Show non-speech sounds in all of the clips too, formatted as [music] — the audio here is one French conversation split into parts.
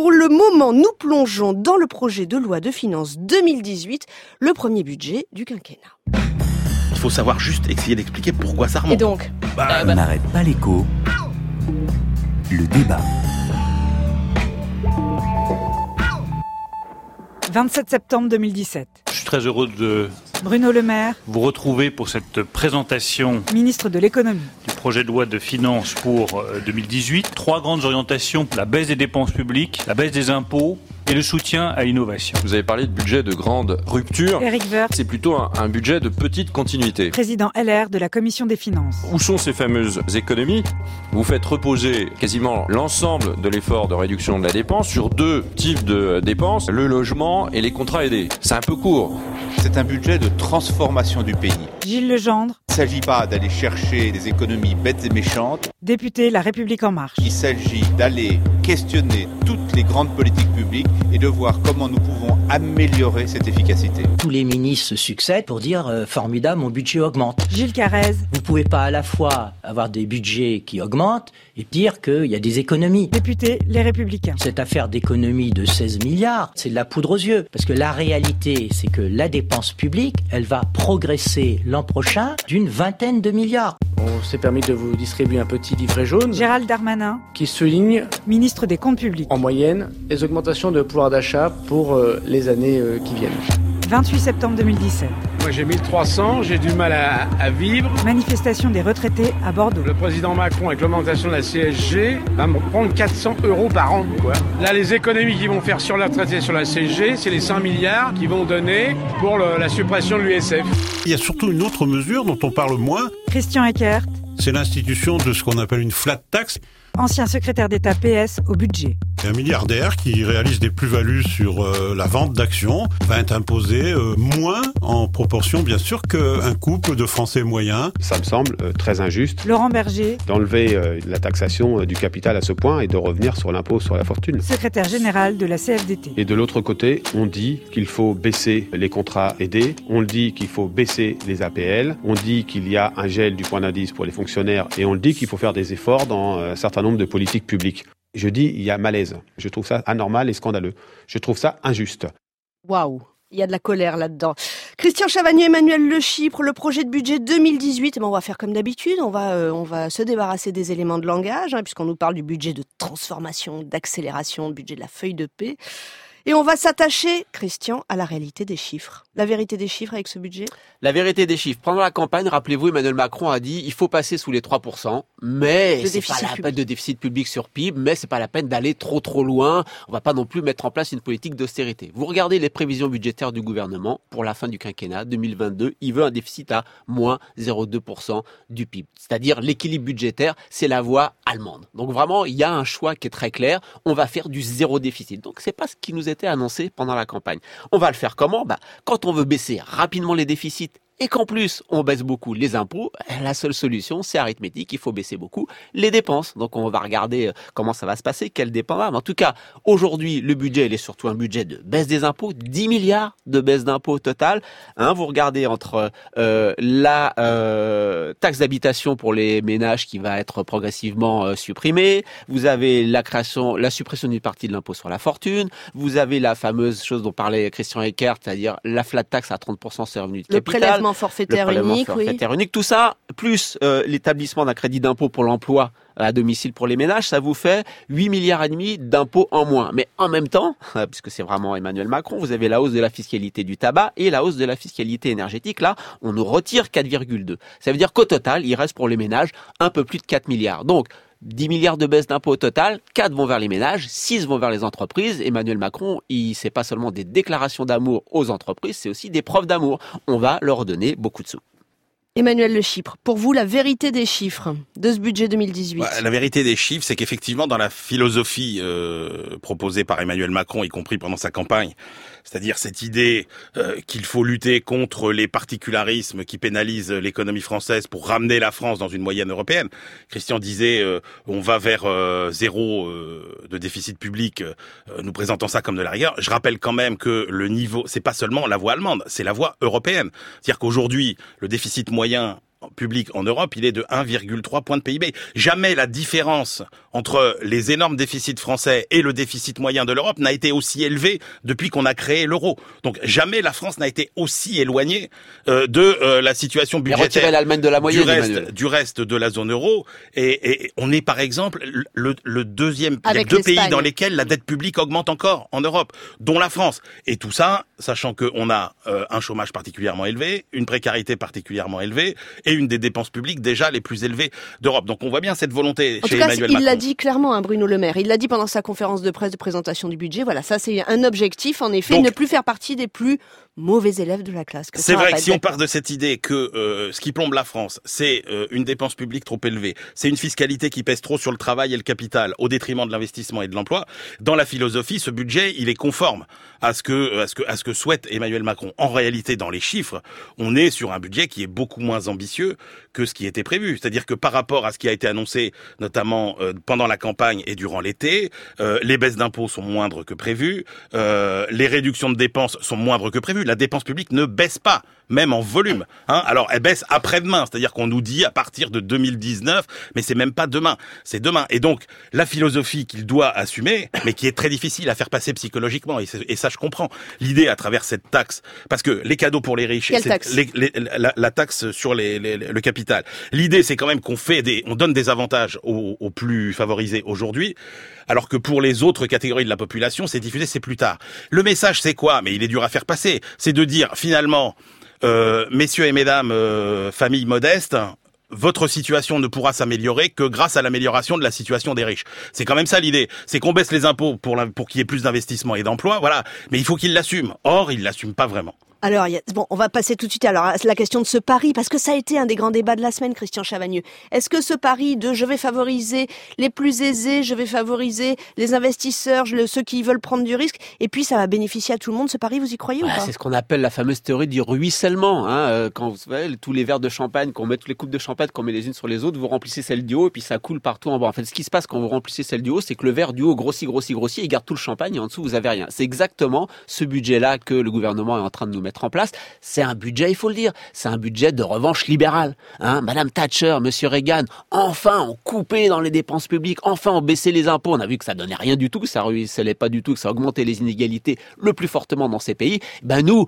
Pour le moment, nous plongeons dans le projet de loi de finances 2018, le premier budget du quinquennat. Il faut savoir juste essayer d'expliquer pourquoi ça remonte. Et donc Bah, On n'arrête pas l'écho. Le débat. 27 septembre 2017. Je suis très heureux de Bruno Le Maire, vous retrouver pour cette présentation ministre de l'économie. du projet de loi de finances pour euh, 2018. Trois grandes orientations, la baisse des dépenses publiques, la baisse des impôts et le soutien à l'innovation. Vous avez parlé de budget de grande rupture. Éric Woerth, C'est plutôt un, un budget de petite continuité. président LR de la commission des finances. Où sont ces fameuses économies? Vous faites reposer quasiment l'ensemble de l'effort de réduction de la dépense sur deux types de dépenses, le logement et les contrats aidés. C'est un peu court. C'est un budget de transformation du pays. Gilles Legendre, Il ne s'agit pas d'aller chercher des économies bêtes et méchantes, député La République En Marche. il s'agit d'aller questionner toutes les grandes politiques publiques et de voir comment nous pouvons améliorer cette efficacité. Tous les ministres se succèdent pour dire euh, formidable, mon budget augmente. Gilles Carrez, Vous pouvez pas à la fois avoir des budgets qui augmentent et dire qu'il y a des économies. député Les Républicains. Cette affaire d'économie de 16 milliards, c'est de la poudre aux yeux. Parce que la réalité, c'est que la dépense publique, elle va progresser l'an prochain d'une vingtaine de milliards. On s'est permis de vous distribuer un petit livret jaune Gérald Darmanin, qui souligne ministre des Comptes publics. en moyenne les augmentations de pouvoir d'achat pour euh, les années euh, qui viennent. 28 septembre 2017. Moi j'ai 1300, j'ai du mal à, à vivre. Manifestation des retraités à Bordeaux. Le président Macron avec l'augmentation de la CSG va me prendre 400 euros par an. Quoi. Là les économies qu'ils vont faire sur la retraite et sur la CSG, c'est les 5 milliards qu'ils vont donner pour le- la suppression de l'USF. Il y a surtout une autre mesure dont on parle moins, Christian Eckert, c'est l'institution de ce qu'on appelle une flat tax. Ancien secrétaire d'État PS au budget. Et Un milliardaire qui réalise des plus-values sur euh, la vente d'actions va être imposé euh, moins en proportion, bien sûr, qu'un couple de Français moyens. Ça me semble euh, très injuste Laurent Berger, d'enlever euh, la taxation euh, du capital à ce point et de revenir sur l'impôt sur la fortune. secrétaire général de la CFDT. Et de l'autre côté, on dit qu'il faut baisser les contrats aidés, on le dit qu'il faut baisser les APL, on dit qu'il y a un gel du point d'indice pour les fonctionnaires et on le dit qu'il faut faire des efforts dans euh, un nombre de politiques publiques. Je dis, il y a malaise. Je trouve ça anormal et scandaleux. Je trouve ça injuste. Waouh il y a de la colère là-dedans. Christian Chavagneux, Emmanuel Le Chypre, le projet de budget 2018. Eh ben, on va faire comme d'habitude. On va, euh, on va se débarrasser des éléments de langage, hein, puisqu'on nous parle du budget de transformation, d'accélération, budget de la feuille de paix. Et on va s'attacher, Christian, à la réalité des chiffres. La vérité des chiffres avec ce budget? La vérité des chiffres. Pendant la campagne, rappelez-vous, Emmanuel Macron a dit il faut passer sous les 3%, mais c'est pas la public. peine de déficit public sur PIB, mais c'est pas la peine d'aller trop trop loin. On va pas non plus mettre en place une politique d'austérité. Vous regardez les prévisions budgétaires du gouvernement pour la fin du quinquennat 2022, il veut un déficit à moins 0,2% du PIB. C'est-à-dire l'équilibre budgétaire, c'est la voie Donc vraiment, il y a un choix qui est très clair. On va faire du zéro déficit. Donc c'est pas ce qui nous était annoncé pendant la campagne. On va le faire comment? Bah, Quand on veut baisser rapidement les déficits et qu'en plus on baisse beaucoup les impôts, la seule solution c'est arithmétique, il faut baisser beaucoup les dépenses. Donc on va regarder euh, comment ça va se passer, quelles dépenses. Mais en tout cas, aujourd'hui le budget il est surtout un budget de baisse des impôts, 10 milliards de baisse d'impôts total. Hein, vous regardez entre euh, la euh, taxe d'habitation pour les ménages qui va être progressivement euh, supprimée, vous avez la création, la suppression d'une partie de l'impôt sur la fortune, vous avez la fameuse chose dont parlait Christian Eckert, c'est-à-dire la flat tax à 30% sur les revenus de Le capital prélèvement forfaitaire le prélèvement unique, oui. forfaitaire unique, tout ça, plus euh, l'établissement d'un crédit d'impôt pour l'emploi à domicile pour les ménages, ça vous fait 8 milliards et demi d'impôts en moins. Mais en même temps, [laughs] puisque c'est vraiment Emmanuel Macron, vous avez la hausse de la fiscalité du tabac et la hausse de la fiscalité énergétique. Là, on nous retire 4,2. Ça veut dire qu'au total, il reste pour les ménages un peu plus de 4 milliards. Donc, 10 milliards de baisse d'impôts au total, 4 vont vers les ménages, 6 vont vers les entreprises. Emmanuel Macron, il c'est pas seulement des déclarations d'amour aux entreprises, c'est aussi des preuves d'amour. On va leur donner beaucoup de sous. Emmanuel Le Chypre, pour vous, la vérité des chiffres de ce budget 2018 Ouais, la vérité des chiffres, c'est qu'effectivement, dans la philosophie euh, proposée par Emmanuel Macron, y compris pendant sa campagne, c'est-à-dire cette idée euh, qu'il faut lutter contre les particularismes qui pénalisent l'économie française pour ramener la France dans une moyenne européenne. Christian disait, euh, on va vers euh, zéro euh, de déficit public, euh, nous présentant ça comme de la rigueur. Je rappelle quand même que le niveau, c'est pas seulement la voie allemande, c'est la voie européenne. C'est-à-dire qu'aujourd'hui, le déficit moyen public en Europe, il est de 1,3 point de PIB. Jamais la différence entre les énormes déficits français et le déficit moyen de l'Europe n'a été aussi élevée depuis qu'on a créé l'euro. Donc jamais la France n'a été aussi éloignée euh, de euh, la situation budgétaire retirer l'Allemagne de la moyenne. du reste, du reste de la zone euro. Et, et on est par exemple le, le deuxième, il y a Avec deux pays dans lesquels la dette publique augmente encore en Europe, dont la France. Et tout ça, sachant qu'on a euh, un chômage particulièrement élevé, une précarité particulièrement élevée et une des dépenses publiques déjà les plus élevées d'Europe. Donc on voit bien cette volonté En chez tout cas, Emmanuel il l'a dit clairement, hein, Bruno Le Maire. Il l'a dit pendant sa conférence de presse de présentation du budget. Voilà, ça c'est un objectif, en effet, Donc- ne plus faire partie des plus mauvais élèves de la classe. C'est vrai que si on part de cette idée que euh, ce qui plombe la France, c'est euh, une dépense publique trop élevée, c'est une fiscalité qui pèse trop sur le travail et le capital au détriment de l'investissement et de l'emploi, dans la philosophie, ce budget, il est conforme à ce que à ce que à ce que souhaite Emmanuel Macron. En réalité, dans les chiffres, on est sur un budget qui est beaucoup moins ambitieux que ce qui était prévu. C'est-à-dire que par rapport à ce qui a été annoncé, notamment euh, pendant la campagne et durant l'été, les baisses d'impôts sont moindres que prévu, euh, les réductions de dépenses sont moindres que prévu. La dépense publique ne baisse pas, même en volume. Hein Alors, elle baisse après-demain, c'est-à-dire qu'on nous dit à partir de 2019, mais c'est même pas demain, c'est demain. Et donc, la philosophie qu'il doit assumer, mais qui est très difficile à faire passer psychologiquement, et, ça je comprends, l'idée à travers cette taxe, parce que les cadeaux pour les riches, Quelle c'est taxe? les- les- la, la taxe sur les- le capital. L'idée, c'est quand même qu'on fait des, on donne des avantages aux, aux plus favorisés aujourd'hui, alors que pour les autres catégories de la population, c'est diffusé, c'est plus tard. Le message, c'est quoi? Mais il est dur à faire passer. C'est de dire finalement, euh, messieurs et mesdames, euh, familles modestes. Votre situation ne pourra s'améliorer que grâce à l'amélioration de la situation des riches. C'est quand même ça l'idée. C'est qu'on baisse les impôts pour, qu'il y ait plus d'investissement et d'emplois, voilà. Mais il faut qu'il l'assume. Or, il l'assume pas vraiment. Alors, bon, on va passer tout de suite alors à la question de ce pari, parce que ça a été un des grands débats de la semaine, Christian Chavagneux. Est-ce que ce pari de je vais favoriser les plus aisés, je vais favoriser les investisseurs, ceux qui veulent prendre du risque, et puis ça va bénéficier à tout le monde, ce pari, vous y croyez ou Ah, pas? c'est ce qu'on appelle la fameuse théorie du ruissellement. Hein, euh, quand vous savez, tous les verres de champagne, qu'on met toutes les coupes de champagne, qu'on met les unes sur les autres, vous remplissez celle du haut et puis ça coule partout en bas. En fait, ce qui se passe quand vous remplissez celle du haut, c'est que le verre du haut grossit, grossit, grossit, il garde tout le champagne et en dessous vous avez rien. C'est exactement ce budget-là que le gouvernement est en train de nous mettre en place. C'est un budget, il faut le dire, c'est un budget de revanche libérale. Hein, Madame Thatcher, Monsieur Reagan, enfin on coupé dans les dépenses publiques, enfin on baissé les impôts. On a vu que ça donnait rien du tout, que ça ruisselait pas du tout, que ça augmentait les inégalités le plus fortement dans ces pays. Ben nous,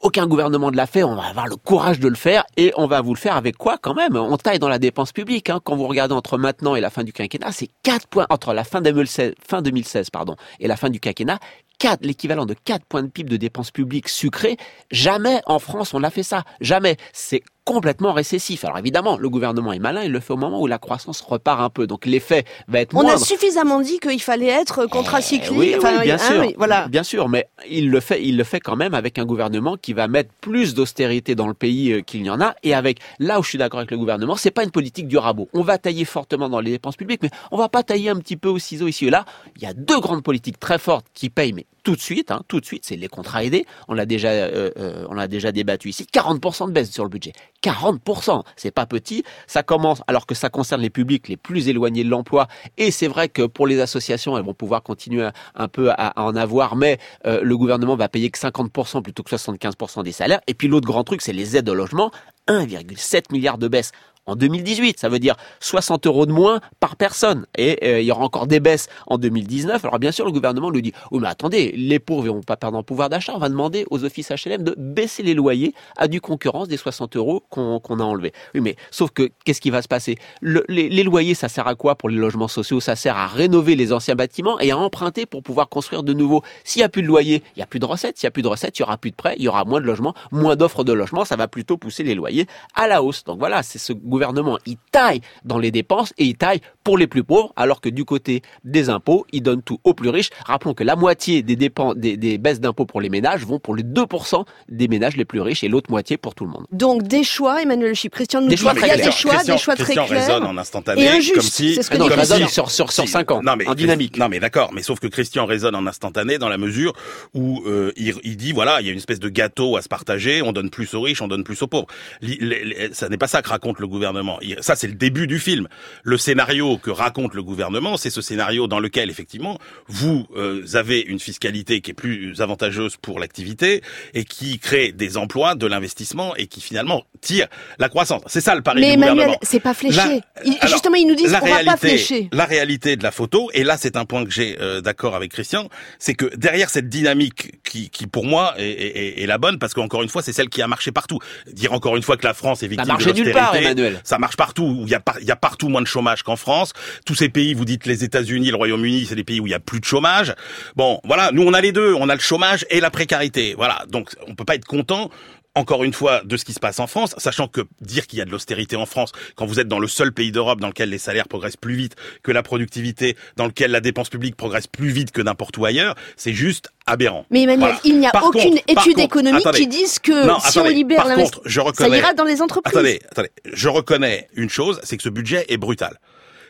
aucun gouvernement ne l'a fait, on va avoir le courage de le faire et on va vous le faire avec quoi quand même? On taille dans la dépense publique. Hein. Quand vous regardez entre maintenant et la fin du quinquennat, c'est 4 points entre la fin 2016, fin 2016 pardon, et la fin du quinquennat. 4, l'équivalent de 4 points de PIB de dépenses publiques sucrées. Jamais en France on l'a fait ça. Jamais. C'est complètement récessif. Alors évidemment, le gouvernement est malin, il le fait au moment où la croissance repart un peu. Donc l'effet va être On a suffisamment dit qu'il fallait être contracyclique. Eh oui, enfin, oui, bien hein, sûr, oui, voilà. bien sûr, mais il le fait, il le fait quand même avec un gouvernement qui va mettre plus d'austérité dans le pays euh, qu'il n'y en a, et avec là où je suis d'accord avec le gouvernement, c'est pas une politique du rabot. On va tailler fortement dans les dépenses publiques, mais on va pas tailler un petit peu au ciseau ici et là. Il y a deux grandes politiques très fortes qui payent, mais tout de suite, hein, tout de suite, c'est les contrats aidés. On l'a déjà, euh, euh, on l'a déjà débattu ici. 40% de baisse sur le budget. 40%, c'est pas petit. Ça commence alors que ça concerne les publics les plus éloignés de l'emploi. Et c'est vrai que pour les associations, elles vont pouvoir continuer un peu à, à en avoir, mais euh, le gouvernement va payer que 50% plutôt que 75% des salaires. Et puis l'autre grand truc, c'est les aides au logement. 1,7 milliard de baisse en 2018. Ça veut dire 60 euros de moins par personne. Et euh, il y aura encore des baisses en 2019. Alors bien sûr, le gouvernement lui dit, oui mais attendez, les pauvres ne vont pas perdre en pouvoir d'achat. On va demander aux offices HLM de baisser les loyers à du concurrence des 60 euros qu'on a enlevés. Oui mais sauf que qu'est-ce qui va se passer? Le- les, loyers, ça sert à quoi pour les logements sociaux? Ça sert à rénover les anciens bâtiments et à emprunter pour pouvoir construire de nouveaux. S'il n'y a plus de loyers, il n'y a plus de recettes. S'il n'y a plus de recettes, il y aura plus de prêts, il y aura moins de logements, moins d'offres de logements. Ça va plutôt pousser les loyers à la hausse. Donc voilà, c'est ce gouvernement, il taille dans les dépenses et il taille pour les plus pauvres, alors que du côté des impôts, il donne tout aux plus riches. Rappelons que la moitié des dépenses, des, des baisses d'impôts pour les ménages vont pour les 2% des ménages les plus riches et l'autre moitié pour tout le monde. Donc des choix, Emmanuel Chip. Christian nous Des dit choix il très y a clairs. des choix, Christian, des choix très Christian clairs. raisonne en instantané, et comme si- C'est ce que Ah non, dit il raisonne Christian. sur, sur, sur Si. 5 ans, non, mais, en dynamique. Non mais d'accord, mais sauf que Christian raisonne en instantané dans la mesure où euh, il, il dit voilà, il y a une espèce de gâteau à se partager, on donne plus aux riches, on donne plus aux pauvres. Li- les- les- ça n'est pas ça que raconte le gouvernement. Gouvernement. Il- Ça, c'est le début du film. Le scénario que raconte le gouvernement, c'est ce scénario dans lequel, effectivement, vous euh, avez une fiscalité qui est plus avantageuse pour l'activité et qui crée des emplois, de l'investissement et qui finalement tire la croissance. C'est ça le pari Mais du Emmanuel, gouvernement. c'est pas fléché. La- Ils- alors, justement, ils nous disent la qu'on va pas réalité- flécher. La réalité de la photo, et là c'est un point que j'ai euh, d'accord avec Christian, c'est que derrière cette dynamique qui, qui pour moi est, est- est la bonne, parce qu'encore une fois c'est celle qui a marché partout. Dire encore une fois que la France est victime marché de nulle part, l'austérité, Ça marche partout. Il y a il y a partout moins de chômage qu'en France. Tous ces pays, vous dites les États-Unis, le Royaume-Uni, c'est des pays où il y a plus de chômage. Bon, voilà, nous on a les deux, on a le chômage et la précarité. Voilà, donc on peut pas être content encore une fois, de ce qui se passe en France, sachant que dire qu'il y a de l'austérité en France, quand vous êtes dans le seul pays d'Europe dans lequel les salaires progressent plus vite que la productivité, dans lequel la dépense publique progresse plus vite que n'importe où ailleurs, c'est juste aberrant. Mais Emmanuel, Voilà. il n'y a Par aucune contre- étude économique attendez. qui dise que Non, si attendez. on libère l'investissement, ça ira dans les entreprises. Attendez, attendez. Je reconnais une chose, c'est que ce budget est brutal.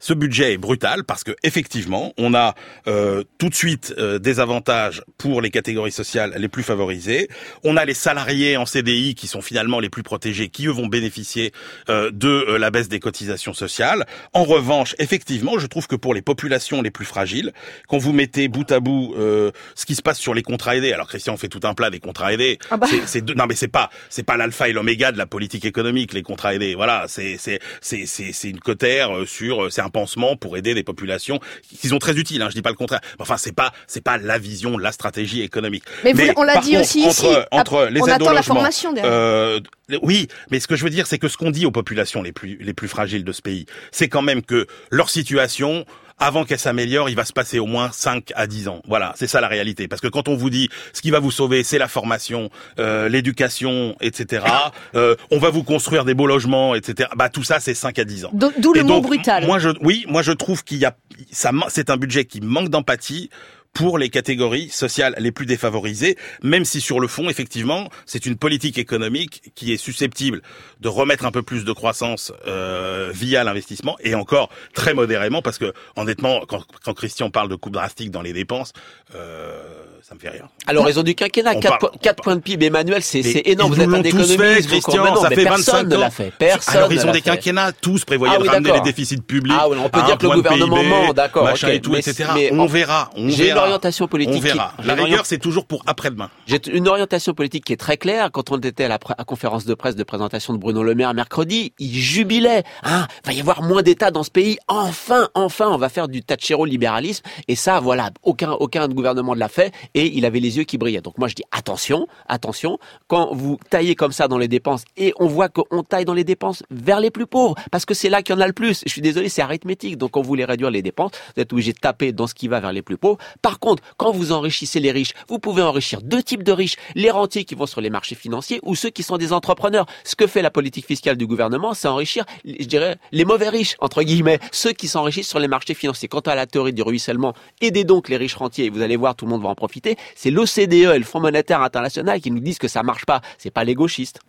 Ce budget est brutal parce que effectivement, on a euh, tout de suite euh, des avantages pour les catégories sociales les plus favorisées. On a les salariés en CDI qui sont finalement les plus protégés, qui eux vont bénéficier euh, de euh, la baisse des cotisations sociales. En revanche, effectivement, je trouve que pour les populations les plus fragiles, quand vous mettez bout à bout euh, ce qui se passe sur les contrats aidés, alors Christian fait tout un plat des contrats aidés. Ah bah. C'est- non mais c'est pas c'est pas l'alpha et l'oméga de la politique économique les contrats aidés. Voilà, c'est c'est c'est c'est c'est une cotère euh, sur c'est un pansement pour aider des populations qui sont très utiles. Hein, je dis pas le contraire. Mais enfin c'est pas c'est pas la vision, la stratégie économique. Mais vous- on l'a dit contre, aussi entre, ici, entre ap- les on aides attend la formation derrière. euh, oui, mais ce que je veux dire, c'est que ce qu'on dit aux populations les plus les plus fragiles de ce pays, c'est quand même que leur situation avant qu'elle s'améliore, il va se passer au moins 5 à 10 ans. Voilà, c'est ça la réalité. Parce que quand on vous dit ce qui va vous sauver, c'est la formation, euh, l'éducation, etc. euh, on va vous construire des beaux logements, etc. Bah tout ça, c'est 5 à 10 ans. D'o- D'où le Et mot donc, brutal. Moi, je, oui, moi je trouve qu'il y a, ça, c'est un budget qui manque d'empathie pour les catégories sociales les plus défavorisées, même si sur le fond, effectivement, c'est une politique économique qui est susceptible de remettre un peu plus de croissance euh, via l'investissement, et encore très modérément, parce que honnêtement, quand, quand Christian parle de coupe drastique dans les dépenses, euh, ça me fait rire. Alors, ont du quinquennat, On 4, parle- points de PIB. Emmanuel, c'est énorme. Vous êtes un économiste. Christian. Non, ça fait personne 25 ne l'a fait. Personne Alors ils ont des quinquennats, tous prévoyaient Ah de ramener les déficits publics. Ah oui, on peut dire que le gouvernement ment, d'accord, machin et tout, Mais- etc. mais on verra, on verra. Orientation politique On verra. qui- La rigueur, c'est toujours pour après-demain. J'ai une orientation politique qui est très claire. Quand on était à la à conférence de presse de présentation de Bruno Le Maire mercredi, il jubilait. Hein, va y avoir moins d'État dans ce pays. Enfin, enfin, on va faire du Thatchero libéralisme. Et ça, voilà, aucun aucun gouvernement ne l'a fait. Et il avait les yeux qui brillaient. Donc moi, je dis attention, attention. Quand vous taillez comme ça dans les dépenses et on voit qu'on taille dans les dépenses vers les plus pauvres, parce que c'est là qu'il y en a le plus. Je suis désolé, c'est arithmétique. Donc quand vous voulez réduire les dépenses, vous êtes obligé de taper dans ce qui va vers les plus pauvres. Par contre, quand vous enrichissez les riches, vous pouvez enrichir deux types de riches, les rentiers qui vont sur les marchés financiers ou ceux qui sont des entrepreneurs. Ce que fait la politique fiscale du gouvernement, c'est enrichir, je dirais, les mauvais riches, entre guillemets, ceux qui s'enrichissent sur les marchés financiers. Quant à la théorie du ruissellement, aidez donc les riches rentiers, et vous allez voir, tout le monde va en profiter. C'est l'OCDE et le Fonds monétaire international qui nous disent que ça marche pas. C'est pas les gauchistes.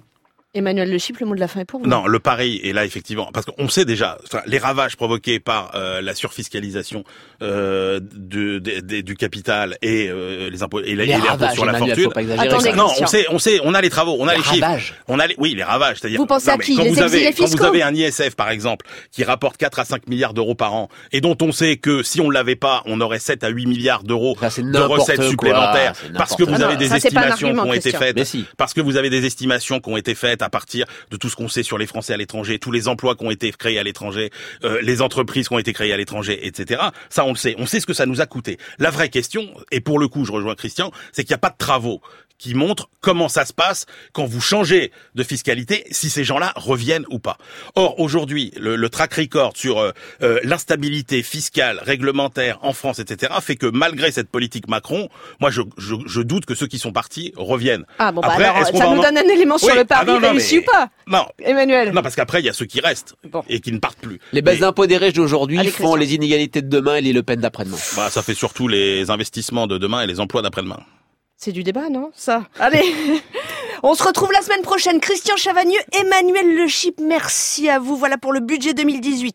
Emmanuel Le Chip, le mot de la fin est pour vous. Non, le pari est là effectivement, parce qu'on sait déjà enfin, les ravages provoqués par euh, la surfiscalisation euh, de, de- de- du capital et euh, les impôts et, la- Les et l'impôt ravages, sur la Emmanuel, fortune. faut pas exagérer Attendez, ça. non, on sait, on sait, on a les travaux, on a Les les, chiffres, ravages. on a les, oui, les ravages. C'est-à-dire, Vous pensez non, à mais qui quand Les vous avez, quand vous avez un ISF par exemple qui rapporte 4 à 5 milliards d'euros par an et dont on sait que si on l'avait pas, on aurait 7 à 8 milliards d'euros de recettes quoi, supplémentaires parce que vous avez des ça, estimations qui ont été faites parce que vous avez des estimations qui ont été faites à partir de tout ce qu'on sait sur les Français à l'étranger, tous les emplois qui ont été créés à l'étranger, euh, les entreprises qui ont été créées à l'étranger, etc. Ça, on le sait. On sait ce que ça nous a coûté. La vraie question, et pour le coup, je rejoins Christian, c'est qu'il n'y a pas de travaux qui montrent comment ça se passe quand vous changez de fiscalité, si ces gens-là reviennent ou pas. Or, aujourd'hui, le, le track record sur euh, euh, l'instabilité fiscale, réglementaire en France, etc., fait que malgré cette politique Macron, moi, je, je, je doute que ceux qui sont partis reviennent. Ah bon, bah Après, alors, ça va nous en- donne un élément sur le pari ah réussi mais- ou pas Non, Emmanuel? Non, parce qu'après, il y a ceux qui restent Bon. et qui ne partent plus. Les baisses Mais- d'impôts des riches d'aujourd'hui font les inégalités de demain et les Le Pen d'après-demain. Bah, ça fait surtout les investissements de demain et les emplois d'après-demain. C'est du débat, non? Ça. Allez [laughs] On se retrouve la semaine prochaine. Christian Chavagneux, Emmanuel Le Chip, merci à vous. Voilà pour le budget 2018.